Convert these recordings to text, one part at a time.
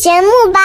节目吧。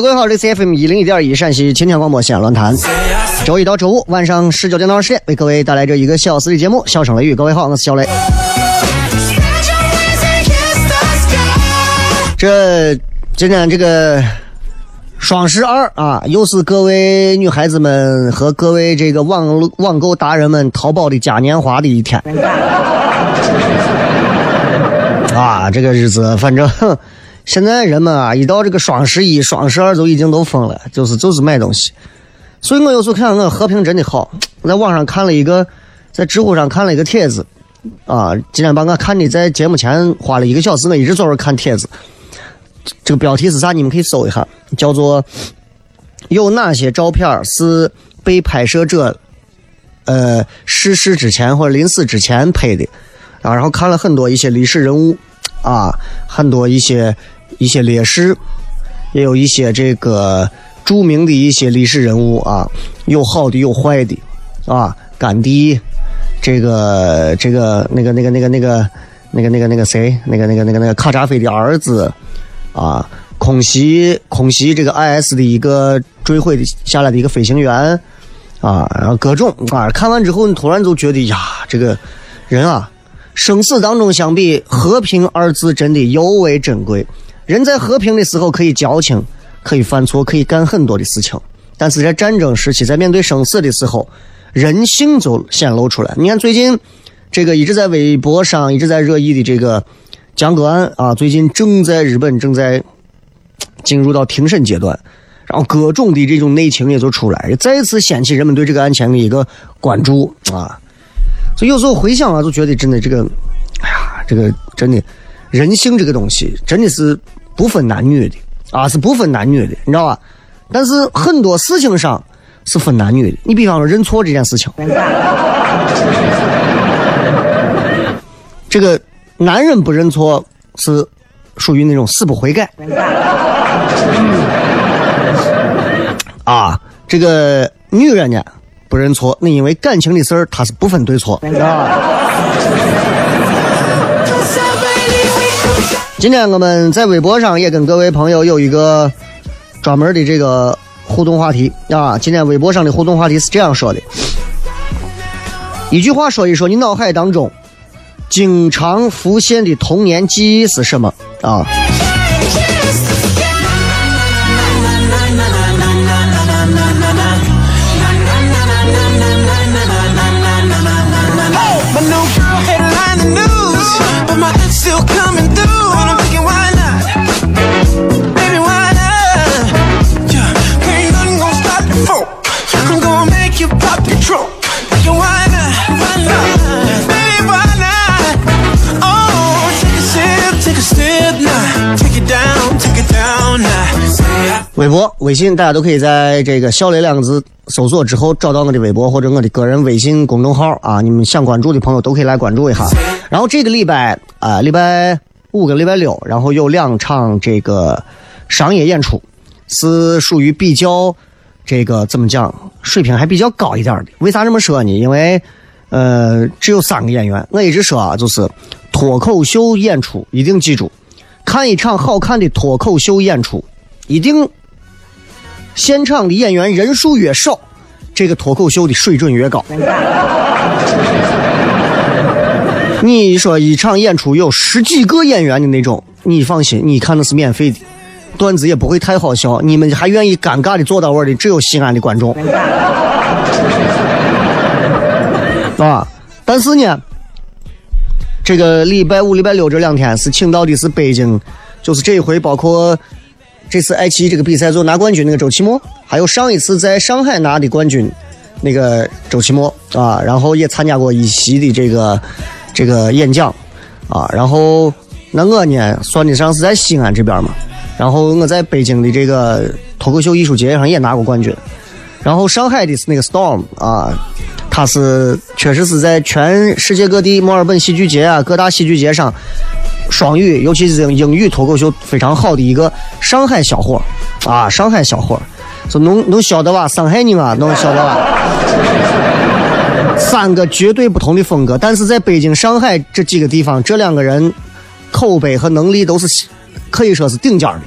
各位好，这里是 FM 一零一点一陕西秦腔广播西安论坛，周一到周五晚上十九点到二十点为各位带来这一个小时的节目，笑声雷雨。各位好，我是小雷。这今天这个双十二啊，又是各位女孩子们和各位这个网网购达人们淘宝的嘉年华的一天 啊，这个日子反正。现在人们啊，一到这个双十一、双十二，就已经都疯了，就是就是买东西。所以我有时候看我和平真的好，我在网上看了一个，在知乎上看了一个帖子，啊，今天把我看的在节目前花了一个小时，我一直坐这看帖子。这个标题是啥？你们可以搜一下，叫做“有哪些照片是被拍摄者呃逝世之前或者临死之前拍的”，啊，然后看了很多一些历史人物，啊，很多一些。一些烈士，也有一些这个著名的一些历史人物啊，有好的有坏的啊，甘地，这个这个那个那个那个那个那个那个那个谁，那个那个那个那个卡扎菲的儿子啊，空袭空袭这个 IS 的一个坠毁的下来的一个飞行员啊，然后各种啊，看完之后你突然就觉得呀，这个人啊，生死当中相比和平二字真的尤为珍贵。人在和平的时候可以矫情，可以犯错，可以干很多的事情。但是在战争时期，在面对生死的时候，人性就显露出来。你看最近这个一直在微博上一直在热议的这个江歌案啊，最近正在日本正在进入到庭审阶段，然后各种的这种内情也就出来，再次掀起人们对这个案件的一个关注啊。所以有时候回想啊，就觉得真的这个，哎呀，这个真的人性这个东西真的是。不分男女的啊，是不分男女的，你知道吧？但是很多事情上是分男女的。你比方说认错这件事情，这个男人不认错是属于那种死不悔改啊。这个女人呢不认错，那因为感情的事儿，他是不分对错。今天我们在微博上也跟各位朋友有一个专门的这个互动话题啊。今天微博上的互动话题是这样说的：一句话说一说你脑海当中经常浮现的童年记忆是什么啊？still 微博、微信，大家都可以在这个“小雷”两个字搜索之后找到我的微博或者我的个人微信公众号啊，你们想关注的朋友都可以来关注一下。然后这个礼拜啊，礼拜五跟礼拜六，然后有两场这个商业演出，是属于比较这个怎么讲，水平还比较高一点的。为啥这么说呢？因为呃，只有三个演员。我一直说啊，就是脱口秀演出一定记住，看一场好看的脱口秀演出，一定现场的演员人数越少，这个脱口秀的水准越高。你说一场演出有十几个演员的那种，你放心，你看那是免费的，段子也不会太好笑，你们还愿意尴尬的坐到位的，只有西安的观众。啊，但是呢，这个礼拜五、礼拜六这两天是请到的是北京，就是这一回包括这次爱奇艺这个比赛做拿冠军？那个周奇墨，还有上一次在上海拿的冠军。那个周奇墨啊，然后也参加过一席的这个这个演讲啊，然后那我呢算得上是在西安这边。嘛，然后我在北京的这个脱口秀艺术节上也拿过冠军，然后上海的是那个 Storm 啊。他是确实是在全世界各地墨尔本戏剧节啊，各大戏剧节上，双语，尤其是英语脱口秀非常好的一个上海小伙啊，上海小伙说能能晓得吧？上海人啊，能晓得吧？三个绝对不同的风格，但是在北京、上海这几个地方，这两个人口碑和能力都是可以说是顶尖的。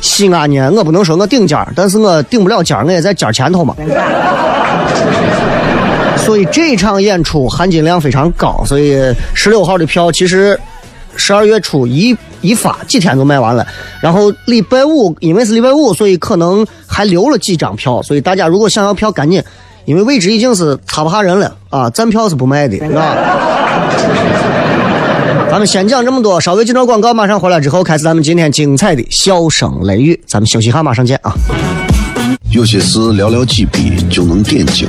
西安呢，我不能说我顶尖，但是我顶不了尖，我也在尖前头嘛。所以这场演出含金量非常高，所以十六号的票其实十二月初一一发几天就卖完了。然后礼拜五因为是礼拜五，所以可能还留了几张票。所以大家如果想要票，赶紧，因为位置已经是插不下人了啊！站票是不卖的，啊。咱们先讲这么多，稍微进段广告，马上回来之后开始咱们今天精彩的笑声雷雨。咱们休息下，马上见啊！有些事寥寥几笔就能点睛。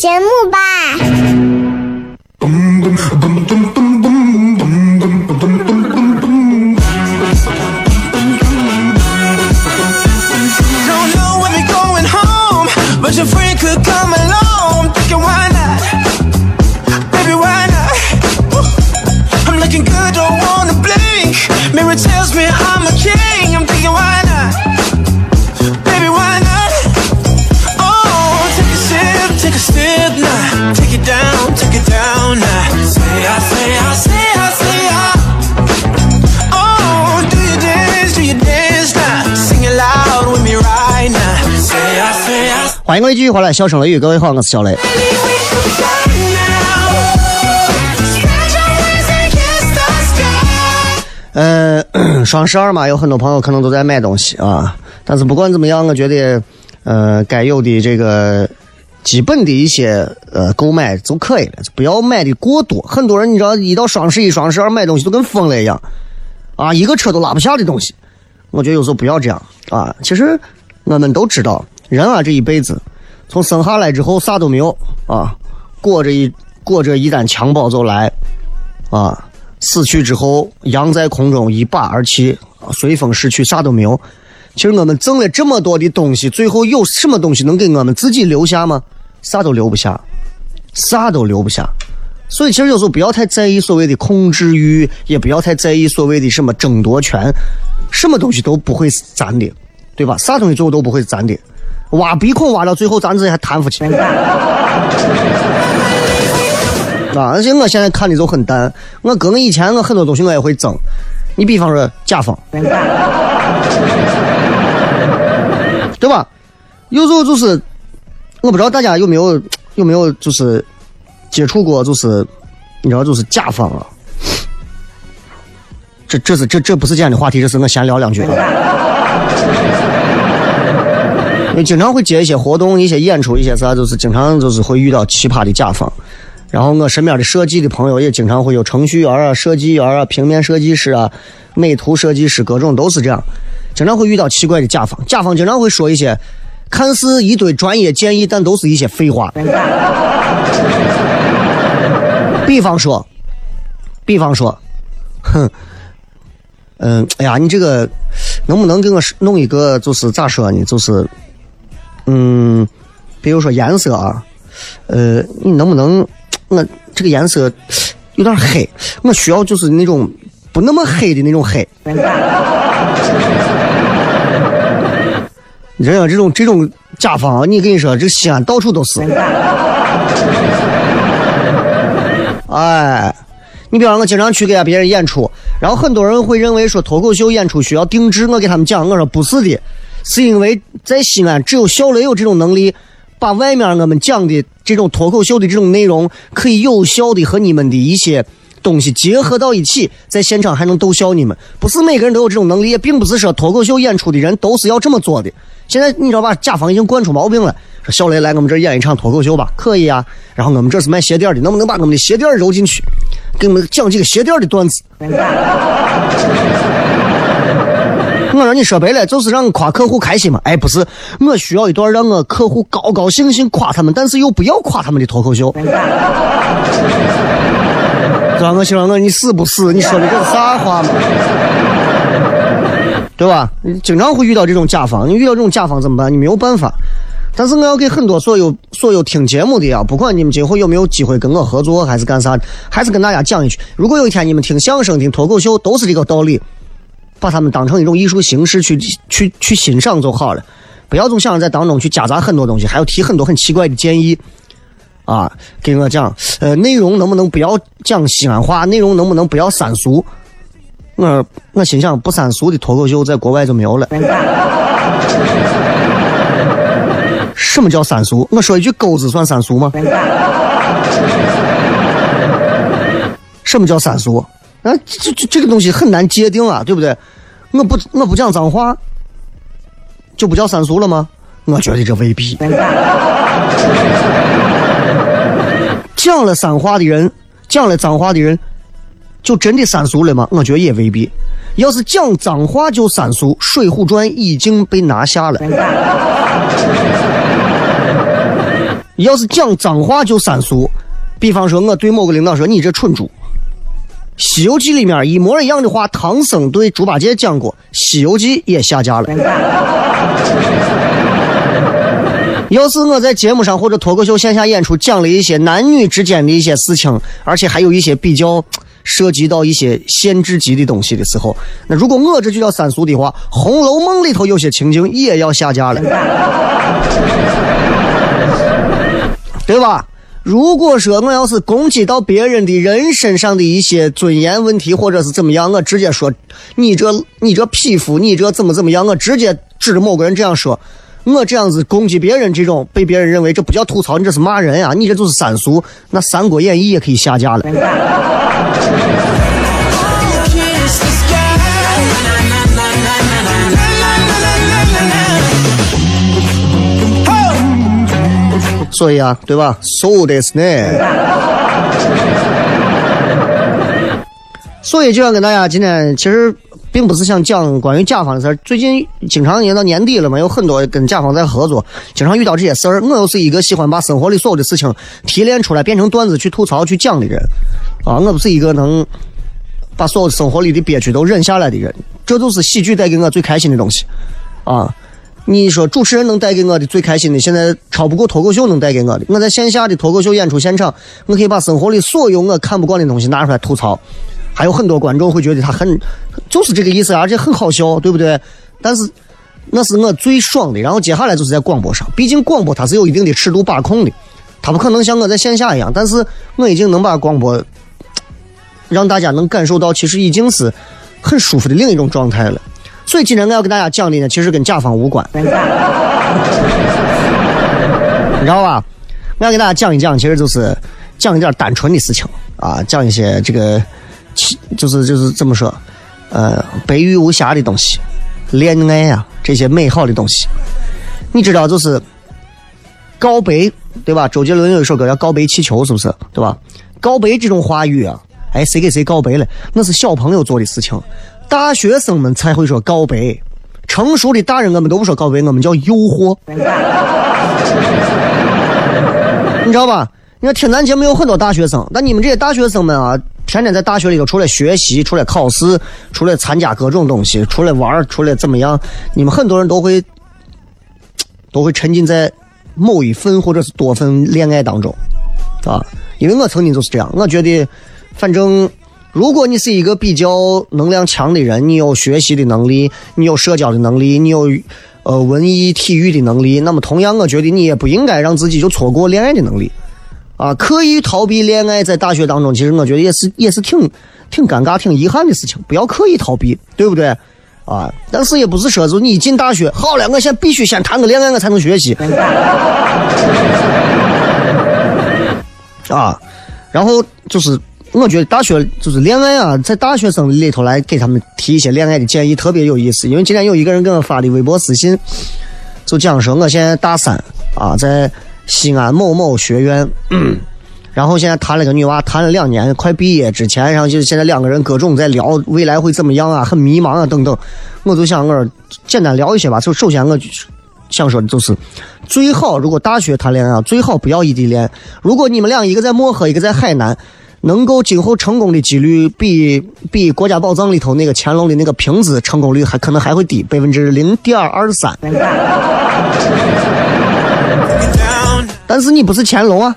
节目吧。欢迎各位继续回来，笑声雷雨，各位好，我是小雷。呃，双十二嘛，有很多朋友可能都在买东西啊。但是不管怎么样，我觉得，呃，该有的这个基本的一些呃购买就可以了，就不要买的过多。很多人你知道，一到双十一、双十二买东西都跟疯了一样，啊，一个车都拉不下的东西。我觉得有时候不要这样啊。其实我们都知道。人啊，这一辈子，从生下来之后啥都没有啊，裹着一裹着一单襁褓就来，啊，死去之后，扬在空中一把而弃，随风逝去，啥都没有。其实我们挣了这么多的东西，最后有什么东西能给我们自己留下吗？啥都留不下，啥都留不下。所以，其实有时候不要太在意所谓的控制欲，也不要太在意所谓的什么争夺权，什么东西都不会是咱的，对吧？啥东西最后都不会是咱的。挖鼻孔挖到最后，咱自己还弹不起。啊！而且我现在看的就很淡。我哥我以前我很多东西我也会争。你比方说甲方，对吧？有时候就是，我不知道大家有没有有没有就是接触过，就是你知道就是甲方啊。这这是这这不是今天的话题，这是我闲聊两句。你经常会接一些活动、一些演出、一些啥，就是经常就是会遇到奇葩的甲方。然后我身边的设计的朋友也经常会有程序员啊、设计员啊、平面设计师啊、美图设计师，各种都是这样。经常会遇到奇怪的甲方，甲方经常会说一些看似一堆专业建议，但都是一些废话。比方说，比方说，哼，嗯，哎呀，你这个能不能给我弄一个？就是咋说呢？就是，嗯，比如说颜色啊，呃，你能不能？我这个颜色有点黑，我需要就是那种不那么黑的那种黑。你这这种这种甲方，你跟你说，这西安到处都是。哎，你比方我经常去给别人演出，然后很多人会认为说脱口秀演出需要定制，我给他们讲，我说不是的，是因为在西安只有小雷有这种能力。把外面我们讲的这种脱口秀的这种内容，可以有效的和你们的一些东西结合到一起，在现场还能逗笑你们。不是每个人都有这种能力，也并不是说脱口秀演出的人都是要这么做的。现在你知道吧？甲方已经惯出毛病了，说小雷来我们这儿演一场脱口秀吧，可以啊。然后我们这是卖鞋垫的，能不能把我们的鞋垫揉进去，给我们讲几个鞋垫的段子？我说你说白了就是让夸客户开心嘛？哎，不是，我需要一段让我客户高高兴兴夸他们，但是又不要夸他们的脱口秀。对吧？我希望我你死不死？你说的这是啥话嘛？对吧？你经常会遇到这种甲方，你遇到这种甲方怎么办？你没有办法。但是我要给很多所有所有听节目的啊，不管你们今后有没有机会跟我合作，还是干啥，还是跟大家讲一句：如果有一天你们听相声、听脱口秀，都是这个道理。把他们当成一种艺术形式去去去欣赏就好了，不要总想着在当中去夹杂很多东西，还要提很多很奇怪的建议，啊，给我讲，呃，内容能不能不要讲西安话？内容能不能不要三俗？我我心想，不三俗的脱口秀在国外就没有了。什么叫三俗？我说一句钩子算三俗吗？什么叫三俗？啊，这这这个东西很难界定啊，对不对？我不我不讲脏话，就不叫三俗了吗？我觉得这未必。讲了脏话的人，讲了脏话的人，就真的三俗了吗？我觉得也未必。要是讲脏话就三俗，《水浒传》已经被拿下了。要是讲脏话就三俗，比方说我对某个领导说：“你这蠢猪。”《西游记》里面一模一样的话，唐僧对猪八戒讲过，《西游记》也下架了。要是我在节目上或者脱口秀线下演出讲了一些男女之间的一些事情，而且还有一些比较涉及到一些限制级的东西的时候，那如果我这就叫三俗的话，《红楼梦》里头有些情景也要下架了，对吧？如果说我要是攻击到别人的人身上的一些尊严问题，或者是怎么样，我直接说你这你这匹夫，你这怎么怎么样，我直接指着某个人这样说，我这样子攻击别人，这种被别人认为这不叫吐槽，你这是骂人呀，你这就是三俗，那《三国演义》也可以下架了。所以啊，对吧？So this 呢？所以就要跟大家今天其实并不是想讲关于甲方的事儿。最近经常也到年底了嘛，有很多跟甲方在合作，经常遇到这些事儿。我又是一个喜欢把生活里所有的事情提炼出来变成段子去吐槽去讲的人啊。我不是一个能把所有生活里的憋屈都忍下来的人，这就是喜剧带给我最开心的东西，啊。你说主持人能带给我的最开心的，现在超不过脱口秀能带给我的。我在线下的脱口秀演出现场，我可以把生活里所有我看不惯的东西拿出来吐槽，还有很多观众会觉得他很，就是这个意思，而且很好笑，对不对？但是那是我最爽的。然后接下来就是在广播上，毕竟广播它是有一定的尺度把控的，它不可能像我在线下一样。但是我已经能把广播 让大家能感受到，其实已经是很舒服的另一种状态了。所以今天我要跟大家讲的呢，其实跟甲方无关，你知道吧？我要给大家讲一讲，其实就是讲一点单纯的事情啊，讲一些这个，就是就是怎么说，呃，白玉无瑕的东西，恋爱啊这些美好的东西。你知道，就是告白，对吧？周杰伦有一首歌叫《告白气球》，是不是？对吧？告白这种话语啊，哎，谁给谁告白了？那是小朋友做的事情。大学生们才会说告白，成熟的大人我们都不说告白，我们叫诱惑，你知道吧？你看听咱节目有很多大学生，但你们这些大学生们啊，天天在大学里头除了学习，除了考试，除了参加各种东西，除了玩，除了怎么样，你们很多人都会 都会沉浸在某一份或者是多份恋爱当中，啊，因为我曾经就是这样，我觉得反正。如果你是一个比较能量强的人，你有学习的能力，你有社交的能力，你有呃文艺体育的能力，那么同样，我觉得你也不应该让自己就错过恋爱的能力，啊，刻意逃避恋爱，在大学当中，其实我觉得也是也是挺挺尴尬、挺遗憾的事情。不要刻意逃避，对不对？啊，但是也不是说就你一进大学，好了，我先必须先谈个恋爱，我才能学习。啊，然后就是。我觉得大学就是恋爱啊，在大学生里头来给他们提一些恋爱的建议特别有意思。因为今天有一个人给我发的微博私信，就讲说我现在大三啊，在西安某某学院，然后现在谈了个女娃，谈了两年，快毕业之前，然后就是现在两个人各种在聊未来会怎么样啊，很迷茫啊等等。我就想我简单聊一些吧。就首先我想说的就是，最好如果大学谈恋爱，最好不要异地恋。如果你们俩一个在漠河，一个在海南。能够今后成功的几率比比国家宝藏里头那个乾隆的那个瓶子成功率还可能还会低百分之零点二三。但是你不是乾隆啊，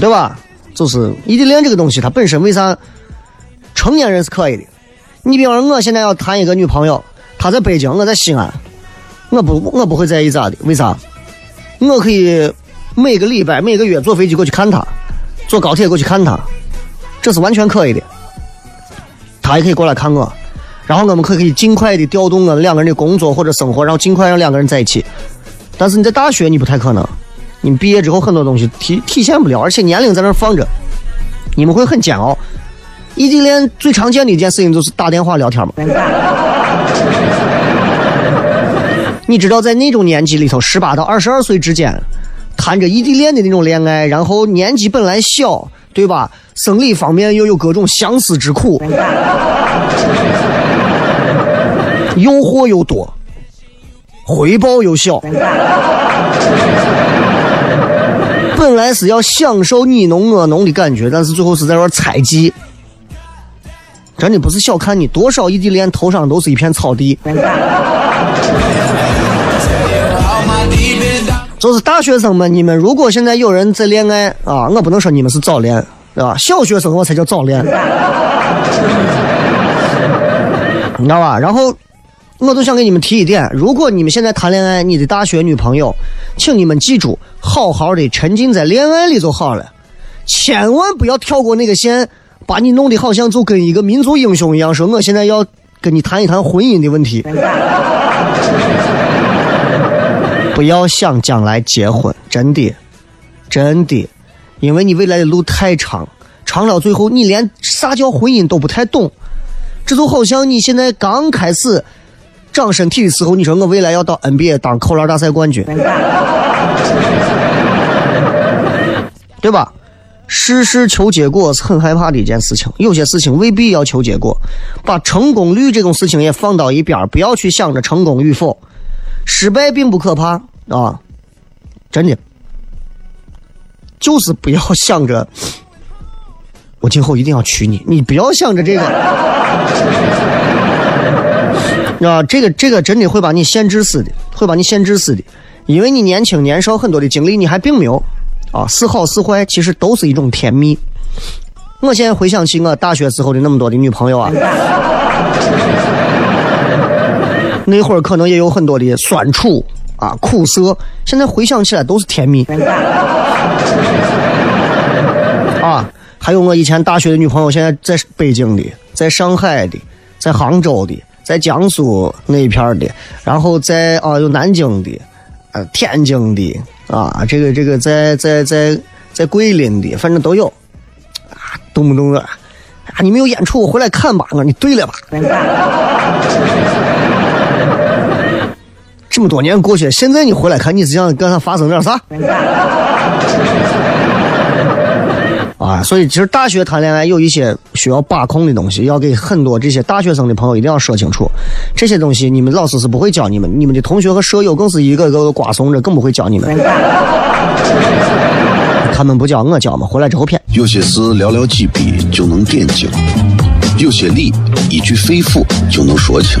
对吧？就是异地恋这个东西，它本身为啥成年人是可以的？你比方说，我现在要谈一个女朋友，她在北京，我在西安，我不我不会在意咋的？为啥？我可以。每个礼拜、每个月坐飞机过去看他，坐高铁过去看他，这是完全可以的。他也可以过来看我，然后我们可可以尽快的调动我们两个人的工作或者生活，然后尽快让两个人在一起。但是你在大学你不太可能，你毕业之后很多东西体体现不了，而且年龄在那放着，你们会很煎熬。异地恋最常见的一件事情就是打电话聊天嘛。你知道在那种年纪里头，十八到二十二岁之间。谈着异地恋的那种恋爱，然后年纪本来小，对吧？生理方面又有各种相思之苦，诱惑又多，回报又小。本来是要享受你侬我侬的感觉，但是最后是在那猜忌。真的不是小看你，多少异地恋头上都是一片草地。就是大学生们，你们如果现在有人在恋爱啊，我不能说你们是早恋，对吧？小学生我才叫早恋，你知道吧？然后，我就想给你们提一点：如果你们现在谈恋爱，你的大学女朋友，请你们记住，好好的沉浸在恋爱里就好了，千万不要跳过那个线，把你弄得好像就跟一个民族英雄一样，说我现在要跟你谈一谈婚姻的问题。不要想将来结婚，真的，真的，因为你未来的路太长，长到最后你连啥叫婚姻都不太懂。这就好像你现在刚开始长身体的时候，你说我未来要到 NBA 当扣篮大赛冠军，对吧？事事求结果是很害怕的一件事情，有些事情未必要求结果，把成功率这种事情也放到一边，不要去想着成功与否。失败并不可怕啊，真的，就是不要想着我今后一定要娶你。你不要想着这个，啊，这个这个真的会把你限制死的，会把你限制死的，因为你年轻年少很多的经历你还并没有，啊，是好是坏其实都是一种甜蜜。我现在回想起我大学时候的那么多的女朋友啊，那会儿可能也有很多的酸楚啊、苦涩，现在回想起来都是甜蜜。啊，还有我以前大学的女朋友，现在在北京的，在上海的，在杭州的，在江苏那一片的，然后在啊有南京的，呃天津的啊，这个这个在在在在桂林的，反正都有。啊，动不动的啊，你们有演出我回来看吧。我说你对了吧？这么多年过去，现在你回来看，你是想跟他发生点啥？啊，所以其实大学谈恋爱有一些需要把控的东西，要给很多这些大学生的朋友一定要说清楚。这些东西你们老师是不会教你们，你们的同学和舍友更是一个个的瓜怂着，更不会教你们。他们不教我教嘛，回来之后骗。有些事寥寥几笔就能点睛，有些理一句肺腑就能说清，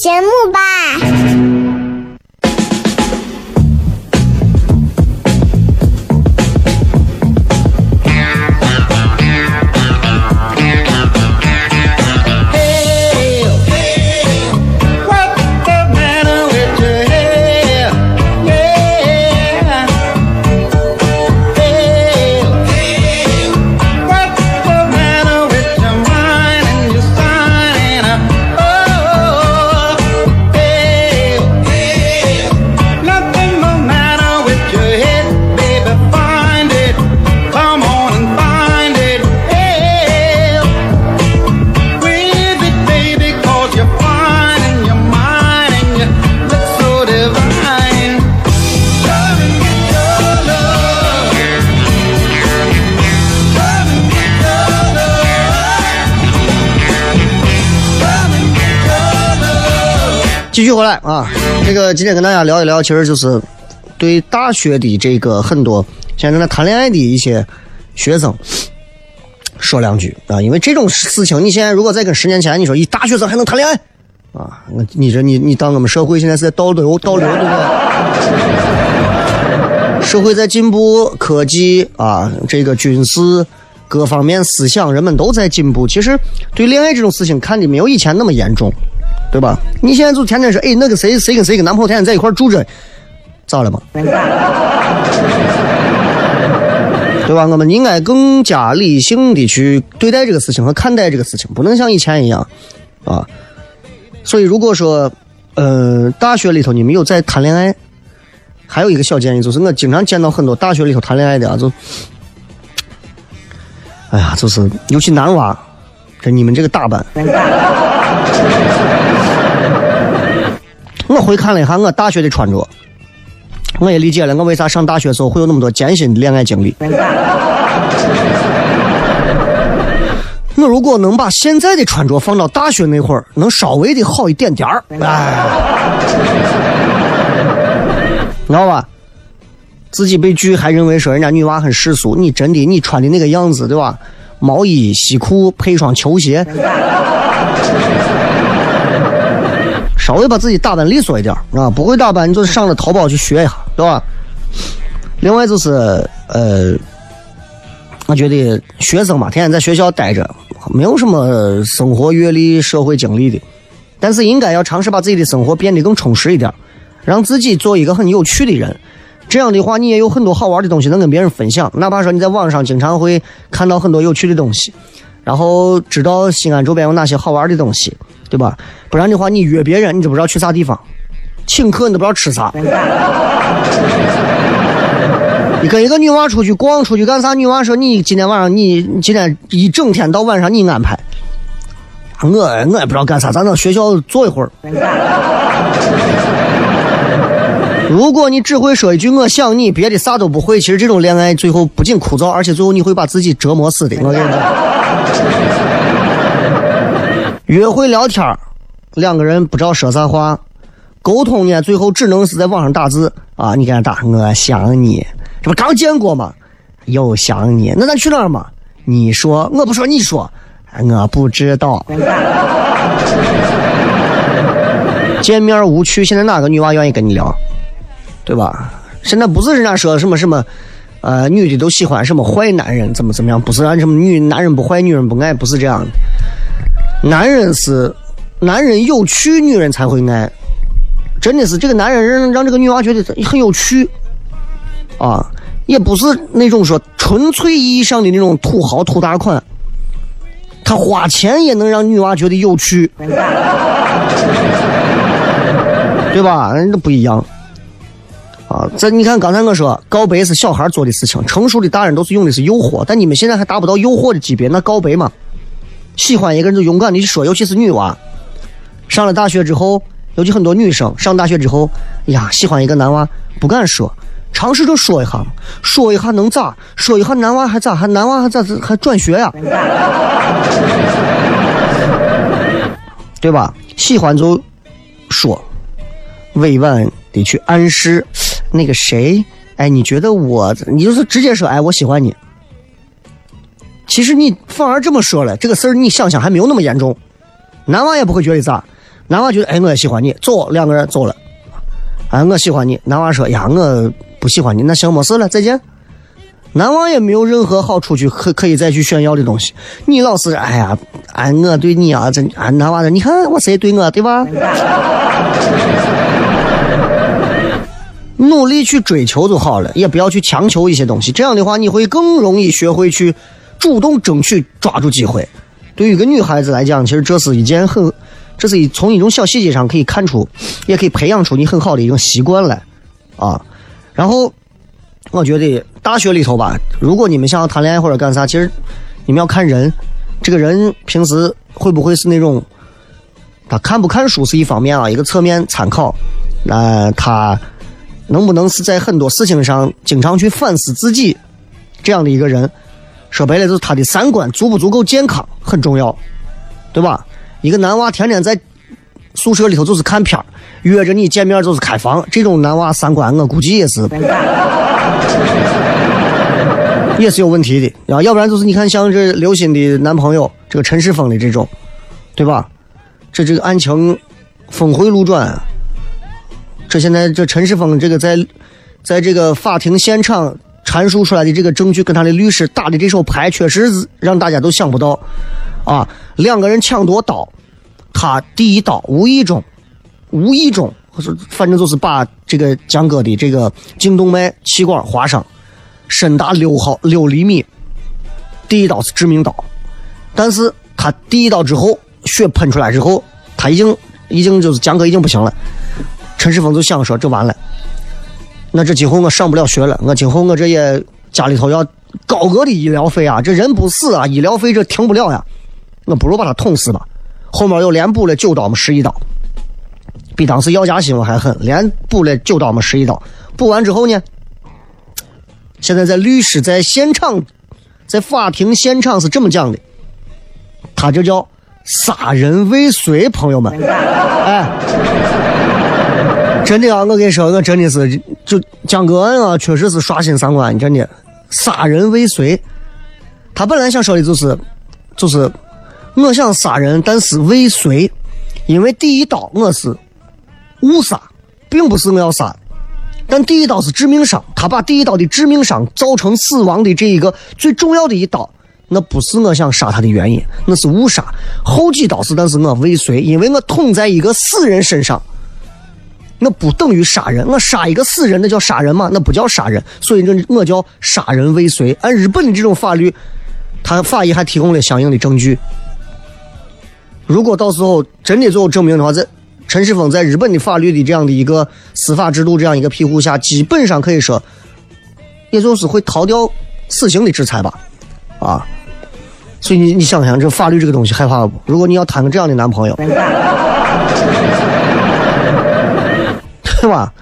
节目吧。来啊，这个今天跟大家聊一聊，其实就是对大学的这个很多现在正在谈恋爱的一些学生说两句啊，因为这种事情，你现在如果再跟十年前你说，一大学生还能谈恋爱啊，那你这你你当我们社会现在是在倒流倒流对不对？社会在进步，科技啊，这个军事各方面思想，人们都在进步。其实对恋爱这种事情看的没有以前那么严重。对吧？你现在就天天说，哎，那个谁谁跟谁跟男朋友天天在一块住着，咋了嘛？对吧？我们应该更加理性的去对待这个事情和看待这个事情，不能像以前一样啊。所以，如果说，呃，大学里头你们有在谈恋爱，还有一个小建议就是，我经常见到很多大学里头谈恋爱的啊，就，哎呀，就是尤其男娃，这你们这个打扮。我回看了一下我大学的穿着，我也理解了我为啥上大学时候会有那么多艰辛的恋爱经历。我如果能把现在的穿着放到大学那会儿，能稍微的好一点点儿，哎，知道吧？自己被拒还认为说人家女娃很世俗，你真的你穿的那个样子，对吧？毛衣、西裤配一双球鞋，稍微把自己打扮利索一点啊！不会打扮，你就上了淘宝去学一下，对吧？另外就是呃，我觉得学生嘛，天天在学校待着，没有什么生活阅历、社会经历的，但是应该要尝试把自己的生活变得更充实一点，让自己做一个很有趣的人。这样的话，你也有很多好玩的东西能跟别人分享。哪怕说你在网上经常会看到很多有趣的东西，然后知道西安周边有哪些好玩的东西，对吧？不然的话，你约别人，你都不知道去啥地方，请客你都不知道吃啥。你跟一个女娃出去逛，出去干啥？女娃说：“你今天晚上，你今天一整天到晚上你安排。”我我也不知道干啥，咱到学校坐一会儿。如果你只会说一句“我想你”，别的啥都不会，其实这种恋爱最后不仅枯燥，而且最后你会把自己折磨死的。我跟你讲，约会聊天两个人不知道说啥话，沟通呢，最后只能是在网上打字啊。你给他打“我想你”，这不刚见过吗？又想你，那咱去哪儿嘛？你说，我不说，你说，我不知道。见面无趣，现在哪个女娃愿意跟你聊？对吧？现在不是人家说什么什么，呃，女的都喜欢什么坏男人，怎么怎么样？不是按什么女男人不坏，女人不爱，不是这样的。男人是男人有趣，女人才会爱。真的是这个男人让让这个女娃觉得很有趣啊，也不是那种说纯粹意义上的那种土豪土大款，他花钱也能让女娃觉得有趣，对吧？那不一样。啊，这你看，刚才我说告白是小孩做的事情，成熟的大人都是用的是诱惑，但你们现在还达不到诱惑的级别，那告白嘛？喜欢一个人就勇敢的去说，尤其是女娃，上了大学之后，尤其很多女生上大学之后，呀，喜欢一个男娃不敢说，尝试着说一下，说一下能咋？说一下男娃还咋？还男娃还咋？还转学呀？对吧？喜欢就说，委婉的去暗示。那个谁，哎，你觉得我，你就是直接说，哎，我喜欢你。其实你反而这么说了，这个事儿你想想还没有那么严重，男娃也不会觉得咋，男娃觉得，哎，我也喜欢你，走，两个人走了，哎，我喜欢你，男娃说，呀，我不喜欢你，那行，没事了，再见。男娃也没有任何好出去可可以再去炫耀的东西，你老是，哎呀，哎，我对你啊，这，哎，男娃的，你看我谁对我，对吧？努力去追求就好了，也不要去强求一些东西。这样的话，你会更容易学会去主动争取、抓住机会。对于一个女孩子来讲，其实这是一件很，这是一从一种小细节上可以看出，也可以培养出你很好的一种习惯来啊。然后，我觉得大学里头吧，如果你们想要谈恋爱或者干啥，其实你们要看人，这个人平时会不会是那种他看不看书是一方面啊，一个侧面参考。那他。能不能是在很多事情上经常去反思自己，这样的一个人，说白了就是他的三观足不足够健康很重要，对吧？一个男娃天天在宿舍里头就是看片约着你见面就是开房，这种男娃三观我估计也是也是有问题的啊！要不然就是你看像这刘鑫的男朋友这个陈世峰的这种，对吧？这这个案情峰回路转。这现在这陈世峰这个在，在这个法庭现场阐述出来的这个证据，跟他的律师打的这手牌，确实是让大家都想不到，啊，两个人抢夺刀，他第一刀无意中，无意中，反正就是把这个江哥的这个颈动脉气管划伤，深达六毫六厘米，第一刀是致命刀，但是他第一刀之后，血喷出来之后，他已经已经就是江哥已经不行了。陈世峰就想说：“这完了，那这今后我上不了学了。我今后我这也家里头要高额的医疗费啊！这人不死啊，医疗费这停不了呀。我不如把他捅死吧。后面又连补了九刀嘛，十一刀，比当时药家鑫还狠，连补了九刀嘛，十一刀。补完之后呢，现在在律师在现场，在法庭现场是这么讲的，他这叫杀人未遂，朋友们，哎。”真的啊，我跟你说，我真的是就江歌案啊，确实是刷新三观。真的，杀人未遂，他本来想说的就是，就是我想杀人，但是未遂，因为第一刀我是误杀，并不是我要杀，但第一刀是致命伤，他把第一刀的致命伤造成死亡的这一个最重要的一刀。那不是我想杀他的原因，那是误杀。后几刀是，但是我未遂，因为我捅在一个死人身上，那不等于杀人。我杀一个死人，那叫杀人吗？那不叫杀人。所以这我叫杀人未遂。按日本的这种法律，他法医还提供了相应的证据。如果到时候真的最后证明的话，在陈世峰在日本的法律的这样的一个司法制度这样一个庇护下，基本上可以说，也就是会逃掉死刑的制裁吧，啊。所以你你想想，这法律这个东西害怕不？如果你要谈个这样的男朋友，吧？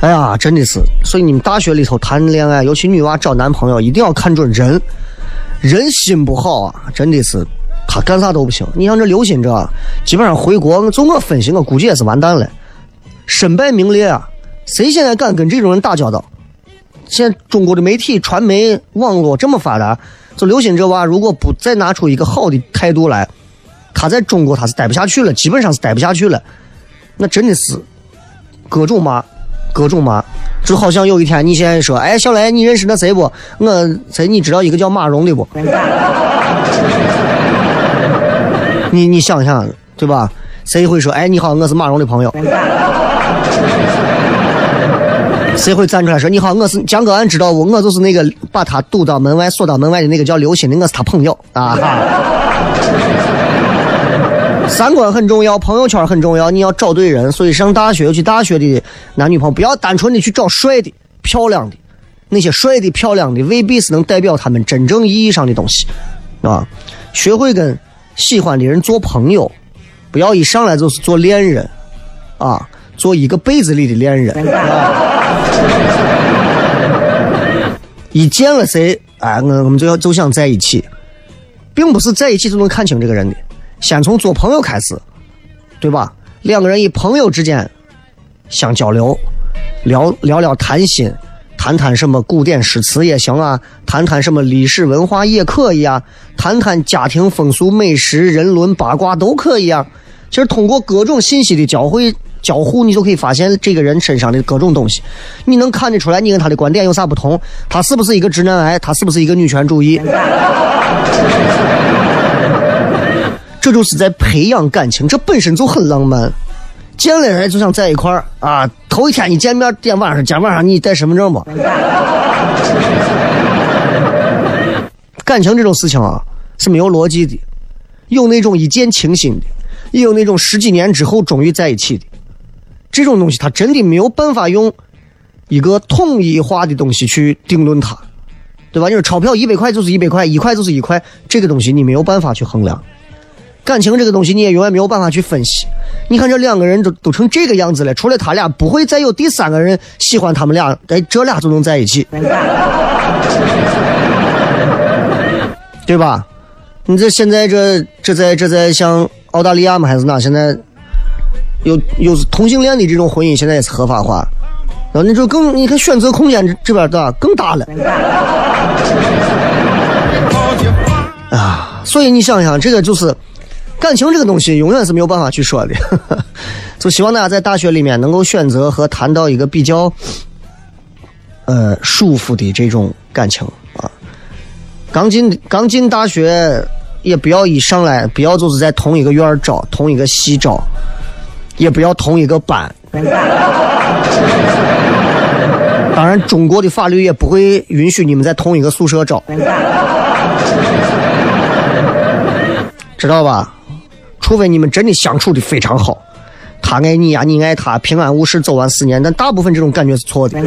哎呀，真的是。所以你们大学里头谈恋爱，尤其女娃找男朋友，一定要看准人，人心不好啊，真的是，他干啥都不行。你像这刘鑫这，基本上回国，就我分析，我估计也是完蛋了，身败名裂啊！谁现在敢跟这种人打交道？现在中国的媒体、传媒、网络这么发达。就刘鑫这娃，如果不再拿出一个好的态度来，他在中国他是待不下去了，基本上是待不下去了。那真的是各种骂，各种骂。就好像有一天你现在说，哎，小雷，你认识那谁不？我谁？你知道一个叫马蓉的不？你你想想，对吧？谁会说，哎，你好，我是马蓉的朋友？谁会站出来说你好？我是江哥，俺知道我，我就是那个把他堵到门外、锁到门外的那个叫刘鑫的，我是他朋友啊。三观很重要，朋友圈很重要，你要找对人。所以上大学，尤其大学的男女朋友，不要单纯的去找帅的、漂亮的。那些帅的、漂亮的未必是能代表他们真正意义上的东西啊。学会跟喜欢的人做朋友，不要一上来就是做恋人啊，做一个被子里的恋人。啊一见了谁，哎，我我们就要就想在一起，并不是在一起就能看清这个人的，先从做朋友开始，对吧？两个人以朋友之间相交流，聊聊聊谈心，谈谈什么古典诗词也行啊，谈谈什么历史文化也可以啊，谈谈家庭风俗美食、人伦八卦都可以啊。其实通过各种信息的交汇。交互，你就可以发现这个人身上的各种东西，你能看得出来，你跟他的观点有啥不同？他是不是一个直男癌？他是不是一个女权主义？这就是在培养感情，这本身就很浪漫。见了人就想在一块儿啊！头一天一见面，点晚上，今晚上你带身份证不？感情这种事情啊，是没有逻辑的，有那种一见倾心的，也有那种十几年之后终于在一起的。这种东西，他真的没有办法用一个统一化的东西去定论它，对吧？你说钞票一百块就是一百块，一块就是一块，这个东西你没有办法去衡量。感情这个东西你也永远没有办法去分析。你看这两个人都都成这个样子了，除了他俩，不会再有第三个人喜欢他们俩，哎，这俩就能在一起，对吧？你这现在这这在这在像澳大利亚吗？还是哪？现在？有有同性恋的这种婚姻，现在也是合法化，那你就更你看选择空间这边的更大了啊！所以你想想，这个就是感情这个东西，永远是没有办法去说的。就希望大家在大学里面能够选择和谈到一个比较呃舒服的这种感情啊。刚进刚进大学，也不要一上来不要就是在同一个院找，同一个系找。也不要同一个班，当然，中国的法律也不会允许你们在同一个宿舍找，知道吧？除非你们真的相处的非常好，他爱你呀，你爱他，平安无事走完四年。但大部分这种感觉是错的。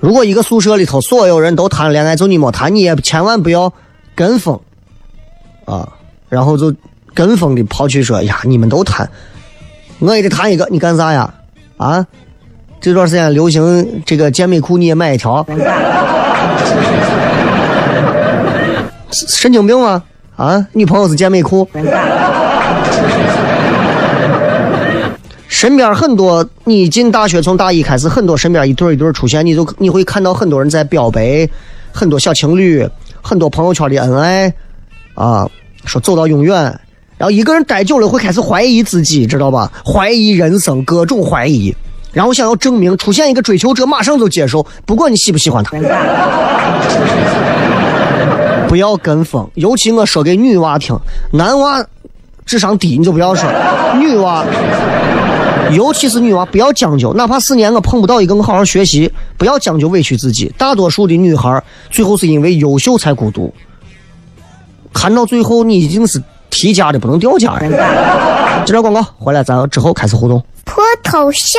如果一个宿舍里头所有人都谈恋爱，就你没谈，你也千万不要跟风啊，然后就。跟风的跑去说呀，你们都谈，我也得谈一个，你干啥呀？啊，这段时间流行这个健美裤，你也买一条？神经病吗？啊，女朋友是健美裤？身边很多，你进大学从大一开始，很多身边一对一对出现，你就你会看到很多人在表白，很多小情侣，很多朋友圈的恩爱，啊，说走到永远。然后一个人待久了会开始怀疑自己，知道吧？怀疑人生，各种怀疑。然后想要证明，出现一个追求者，马上就接受，不管你喜不喜欢他。不要跟风，尤其我说给女娃听，男娃智商低你就不要说，女娃，尤其是女娃不要将就，哪怕四年我碰不到一个我好好学习，不要将就委屈自己。大多数的女孩最后是因为优秀才孤独，谈到最后你已经是提家的不能掉家了。这条广告回来，咱之后开始互动。脱头像。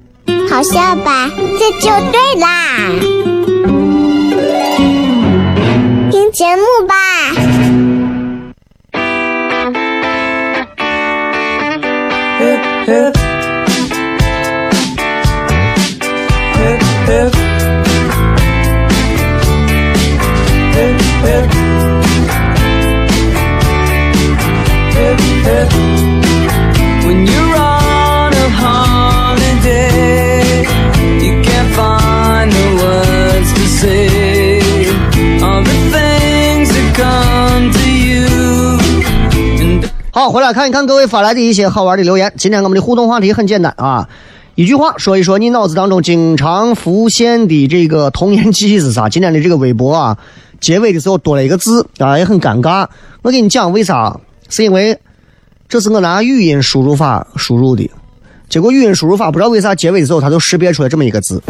好笑吧？这就对啦，听节目吧。好，回来看一看各位发来的一些好玩的留言。今天我们的互动话题很简单啊，一句话说一说你脑子当中经常浮现的这个童年记忆是啥？今天的这个微博啊，结尾的时候多了一个字啊，也很尴尬。我给你讲为啥？是因为这是我拿语音输入法输入的，结果语音输入法不知道为啥结尾的时候它就识别出来这么一个字。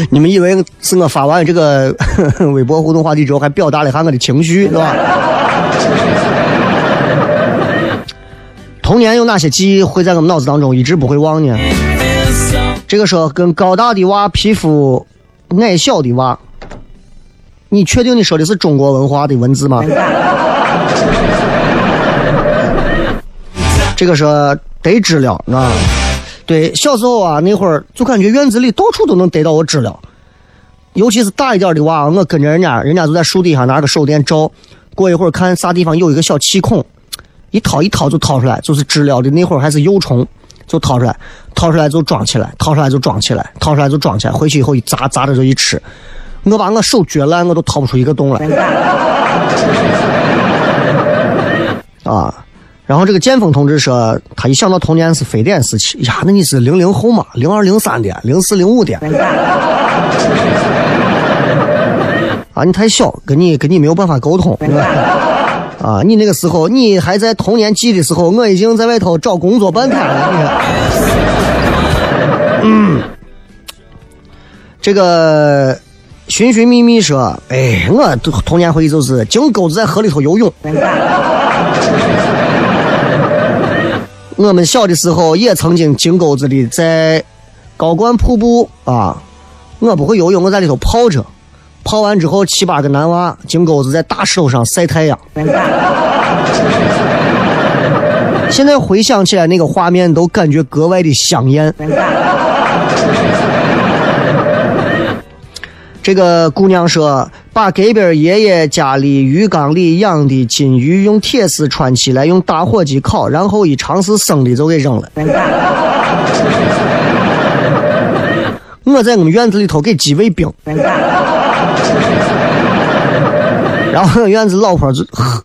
你们以为是我发完这个 微博互动话题之后，还表达了一下我的情绪，是吧？童年有哪些记忆会在我们脑子当中一直不会忘呢？这个说跟高大的娃皮肤矮小的娃，你确定你说的是中国文化的文字吗？这个说得知了啊，对，小时候啊那会儿就感觉院子里到处都能逮到我知了，尤其是大一点的娃，我跟着人家，人家就在树底下拿个手电照，过一会儿看啥地方有一个小气孔，一掏一掏就掏出来，就是知了的那会儿还是幼虫，就掏出来，掏出来就装起来，掏出来就装起来，掏出来就装起来，回去以后一砸砸着就一吃，我把我手撅烂，我都掏不出一个洞来。然后这个剑锋同志说，他一想到童年是非典时期，呀，那你是零零后嘛？零二零三的，零四零五的。啊，你太小，跟你跟你没有办法沟通。啊，你那个时候，你还在童年记的时候，我已经在外头找工作半天了。你看，嗯，这个寻寻觅觅说，哎，我童年回忆就是金钩子在河里头游泳。我们小的时候也曾经金钩子的在高冠瀑布啊，我不会游泳，我在里头泡着，泡完之后七八个男娃金钩子在大石头上晒太阳。现在回想起来，那个画面都感觉格外的香艳。这个姑娘说，把隔壁爷爷家里鱼缸里养的金鱼用铁丝穿起来，用打火机烤，然后一尝试生的就给扔了。我在我们院子里头给鸡喂饼，然后院子老婆就河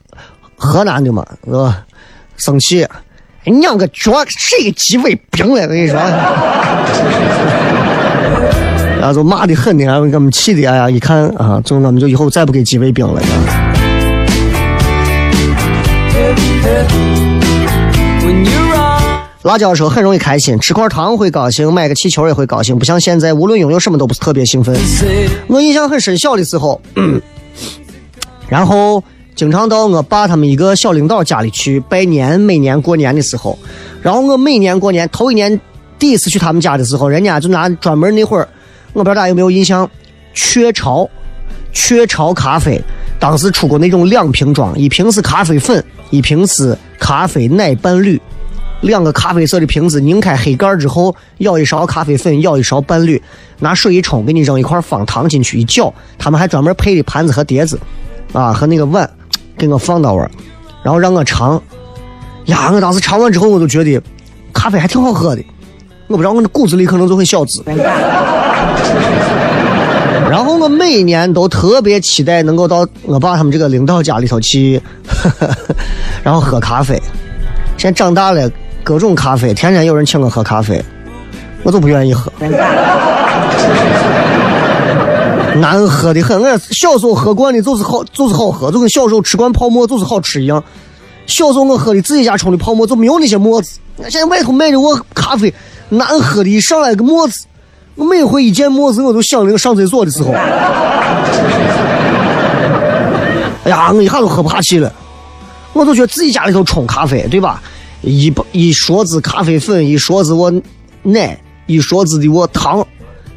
河南的嘛，是吧？生气，哎娘个脚，谁给鸡喂饼了？我跟你说。然后就骂的很的，然后给我们气的，哎呀，一看啊，就我们就以后再不给鸡喂饼了。辣椒的时候很容易开心，吃块糖会高兴，买个气球也会高兴，不像现在，无论拥有什么都不是特别兴奋。我印象很深，小的时候，然后经常到我爸他们一个小领导家里去拜年，每年过年的时候，然后我每年过年头一年第一次去他们家的时候，人家就拿专门那会儿，我不知道大家有没有印象，雀巢，雀巢咖啡当时出过那种两瓶装，一瓶是咖啡粉，一瓶是咖啡奶拌绿。两个咖啡色的瓶子，拧开黑盖之后，舀一勺咖啡粉，舀一勺拌绿，拿水一冲，给你扔一块方糖进去一搅，他们还专门配的盘子和碟子，啊，和那个碗，给我放到位儿，然后让我尝。呀，我当时尝完之后，我就觉得咖啡还挺好喝的。我不知道我那骨子里可能就很小资。然后我每年都特别期待能够到我爸他们这个领导家里头去，然后喝咖啡。现在长大了。各种咖啡，天天有人请我喝咖啡，我都不愿意喝，难喝的很。我小时候喝惯的，就是好，就是好喝，就跟小时候吃惯泡沫就是好吃一样。小时候我喝的自己家冲的泡沫就没有那些沫子，现在外头卖的我咖啡难喝的，一上来个沫子，我每回一见沫子，我都想那个上厕所的时候。哎呀，我一下都喝不下去了，我都觉得自己家里头冲咖啡，对吧？一一勺子咖啡粉，一勺子我奶，一勺子的我糖，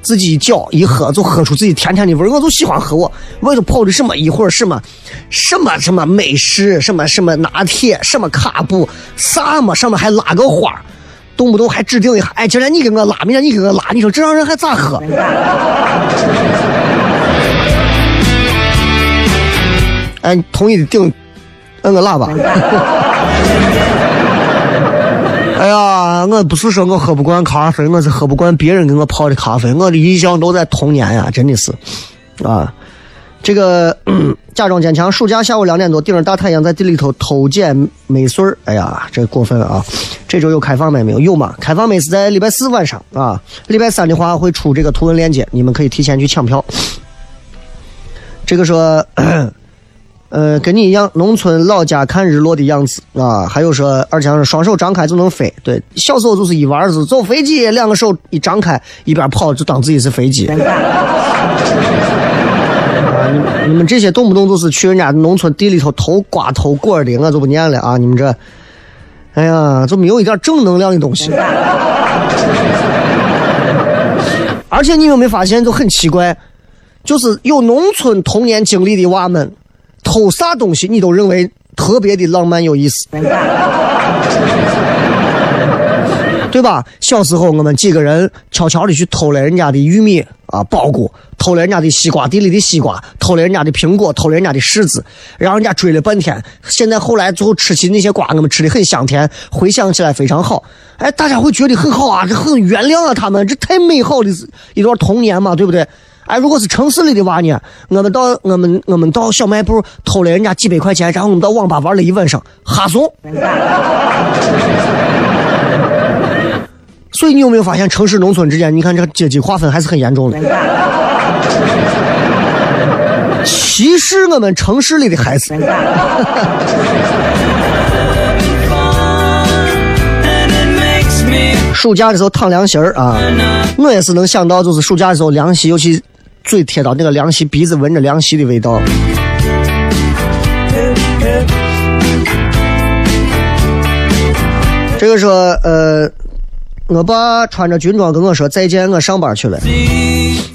自己搅一喝，就喝出自己甜甜的味儿。我就喜欢喝我外头泡的什么一会儿什么什么什么美式，什么什么拿铁，什么卡布，啥么上面还拉个花，动不动还指定一下，哎，今天你给我拉，明天你给我拉，你说这让人还咋喝？哎，同意的顶，摁个喇叭。哎呀，我不是说我喝不惯咖啡，我是喝不惯别人给我泡的咖啡。我的印象都在童年呀，真的是，啊，这个 假装坚强。暑假下午两点多，顶着大太阳在地里头偷捡麦穗儿。哎呀，这过分啊！这周有开放麦没有？有吗？开放麦是在礼拜四晚上啊，礼拜三的话会出这个图文链接，你们可以提前去抢票。这个说。呃，跟你一样，农村老家看日落的样子啊，还有说，二强双手张开就能飞。对，小时候就是一玩儿是坐飞机，两个手一张开，一边跑就当自己是飞机。啊，你你们这些动不动就是去人家农村地里头偷瓜偷果的，我就不念了啊！你们这，哎呀，就没有一点正能量的东西。而且你有没有发现，就很奇怪，就是有农村童年经历的娃们。偷啥东西你都认为特别的浪漫有意思，对吧？小时候我们几个人悄悄的去偷了人家的玉米啊苞谷，偷了人家的西瓜地里的西瓜，偷了人家的苹果，偷了人家的柿子，让人家追了半天。现在后来最后吃起那些瓜，我们吃的很香甜，回想起来非常好。哎，大家会觉得很好啊，这很原谅啊，他们这太美好的一段童年嘛，对不对？哎，如果是城市里的娃呢？我们到我们我们到小卖部偷了人家几百块钱，然后我们到网吧玩了一晚上哈怂。所以你有没有发现，城市农村之间，你看这个阶级划分还是很严重的。歧视我们城市里的孩子。暑假的时候躺凉席儿啊，我也是能想到，就是暑假的时候凉席，尤其。嘴贴到那个凉席，鼻子闻着凉席的味道。这个说，呃，我爸穿着军装跟我说再见，我上班去了。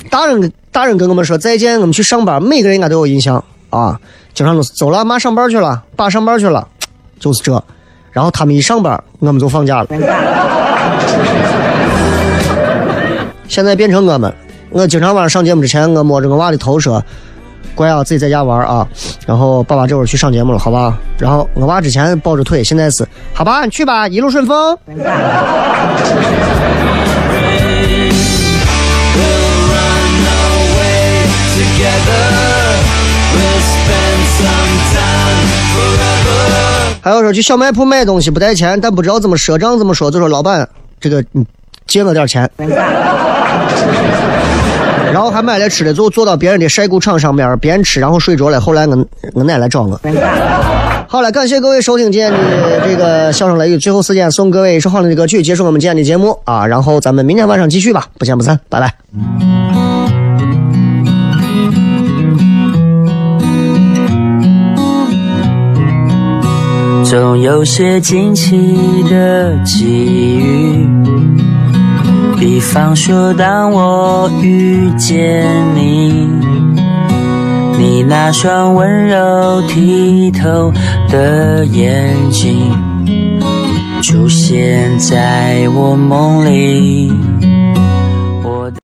大人大人跟我们说再见，我们去上班，每个人应该都有印象啊，经常都是走了，妈上班去了，爸上班去了，就是这。然后他们一上班，我们就放假了。现在变成我们。我经常晚上上节目之前，我摸着我娃的头说：“乖啊，自己在家玩啊。”然后爸爸这会儿去上节目了，好吧？然后我娃之前抱着腿，现在是好吧？你去吧，一路顺风。还有说去小卖铺买东西不带钱，但不知道怎么赊账怎么说，就说老板，这个你借我点钱。然后还买了吃的，就坐到别人的晒谷场上面边吃，然后睡着了。后来我我奶来找我。好了，感谢各位收听今天的这个笑声雷雨，最后时间送各位一首好听的歌曲，结束我们今天的节目啊，然后咱们明天晚上继续吧，不见不散，拜拜。总有些惊奇的际遇，比方说，当我遇见你，你那双温柔剔透的眼睛出现在我梦里。